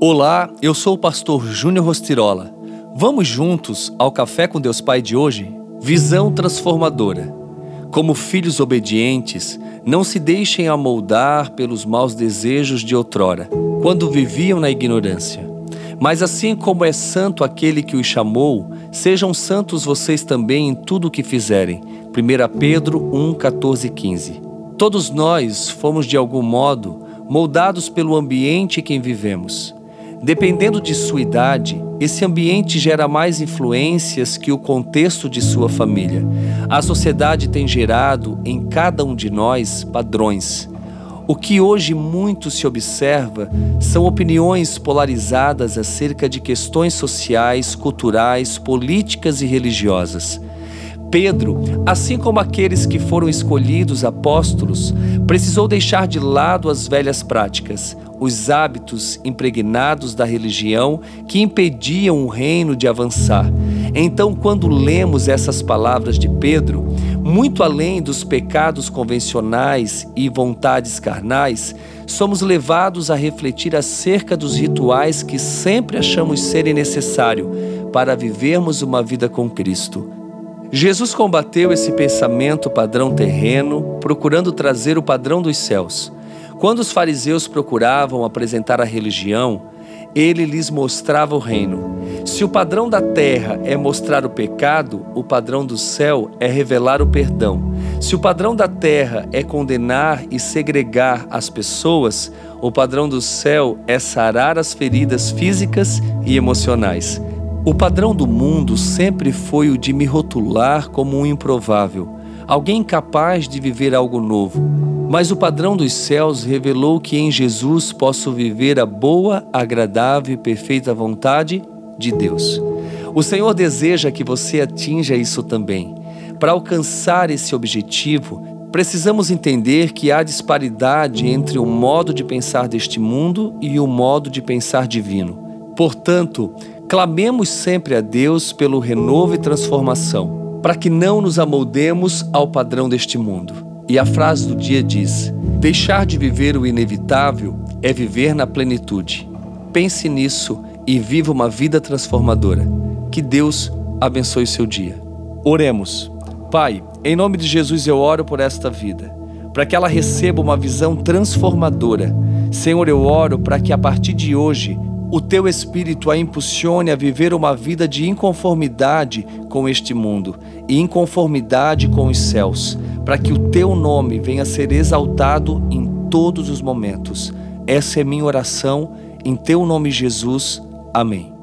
Olá, eu sou o pastor Júnior Rostirola. Vamos juntos ao Café com Deus Pai de hoje? Visão transformadora. Como filhos obedientes, não se deixem amoldar pelos maus desejos de outrora, quando viviam na ignorância. Mas assim como é santo aquele que os chamou, sejam santos vocês também em tudo o que fizerem. 1 Pedro 1, 14 e 15. Todos nós fomos de algum modo moldados pelo ambiente em que vivemos. Dependendo de sua idade, esse ambiente gera mais influências que o contexto de sua família. A sociedade tem gerado em cada um de nós padrões. O que hoje muito se observa são opiniões polarizadas acerca de questões sociais, culturais, políticas e religiosas. Pedro, assim como aqueles que foram escolhidos apóstolos, precisou deixar de lado as velhas práticas, os hábitos impregnados da religião que impediam o reino de avançar. Então, quando lemos essas palavras de Pedro, muito além dos pecados convencionais e vontades carnais, somos levados a refletir acerca dos rituais que sempre achamos serem necessários para vivermos uma vida com Cristo. Jesus combateu esse pensamento padrão terreno, procurando trazer o padrão dos céus. Quando os fariseus procuravam apresentar a religião, ele lhes mostrava o reino. Se o padrão da terra é mostrar o pecado, o padrão do céu é revelar o perdão. Se o padrão da terra é condenar e segregar as pessoas, o padrão do céu é sarar as feridas físicas e emocionais. O padrão do mundo sempre foi o de me rotular como um improvável, alguém incapaz de viver algo novo. Mas o padrão dos céus revelou que em Jesus posso viver a boa, agradável e perfeita vontade de Deus. O Senhor deseja que você atinja isso também. Para alcançar esse objetivo, precisamos entender que há disparidade entre o modo de pensar deste mundo e o modo de pensar divino. Portanto, Clamemos sempre a Deus pelo renovo e transformação, para que não nos amoldemos ao padrão deste mundo. E a frase do dia diz: Deixar de viver o inevitável é viver na plenitude. Pense nisso e viva uma vida transformadora. Que Deus abençoe seu dia. Oremos. Pai, em nome de Jesus eu oro por esta vida, para que ela receba uma visão transformadora. Senhor, eu oro para que a partir de hoje o teu espírito a impulsione a viver uma vida de inconformidade com este mundo e inconformidade com os céus, para que o teu nome venha a ser exaltado em todos os momentos. Essa é minha oração, em teu nome, Jesus. Amém.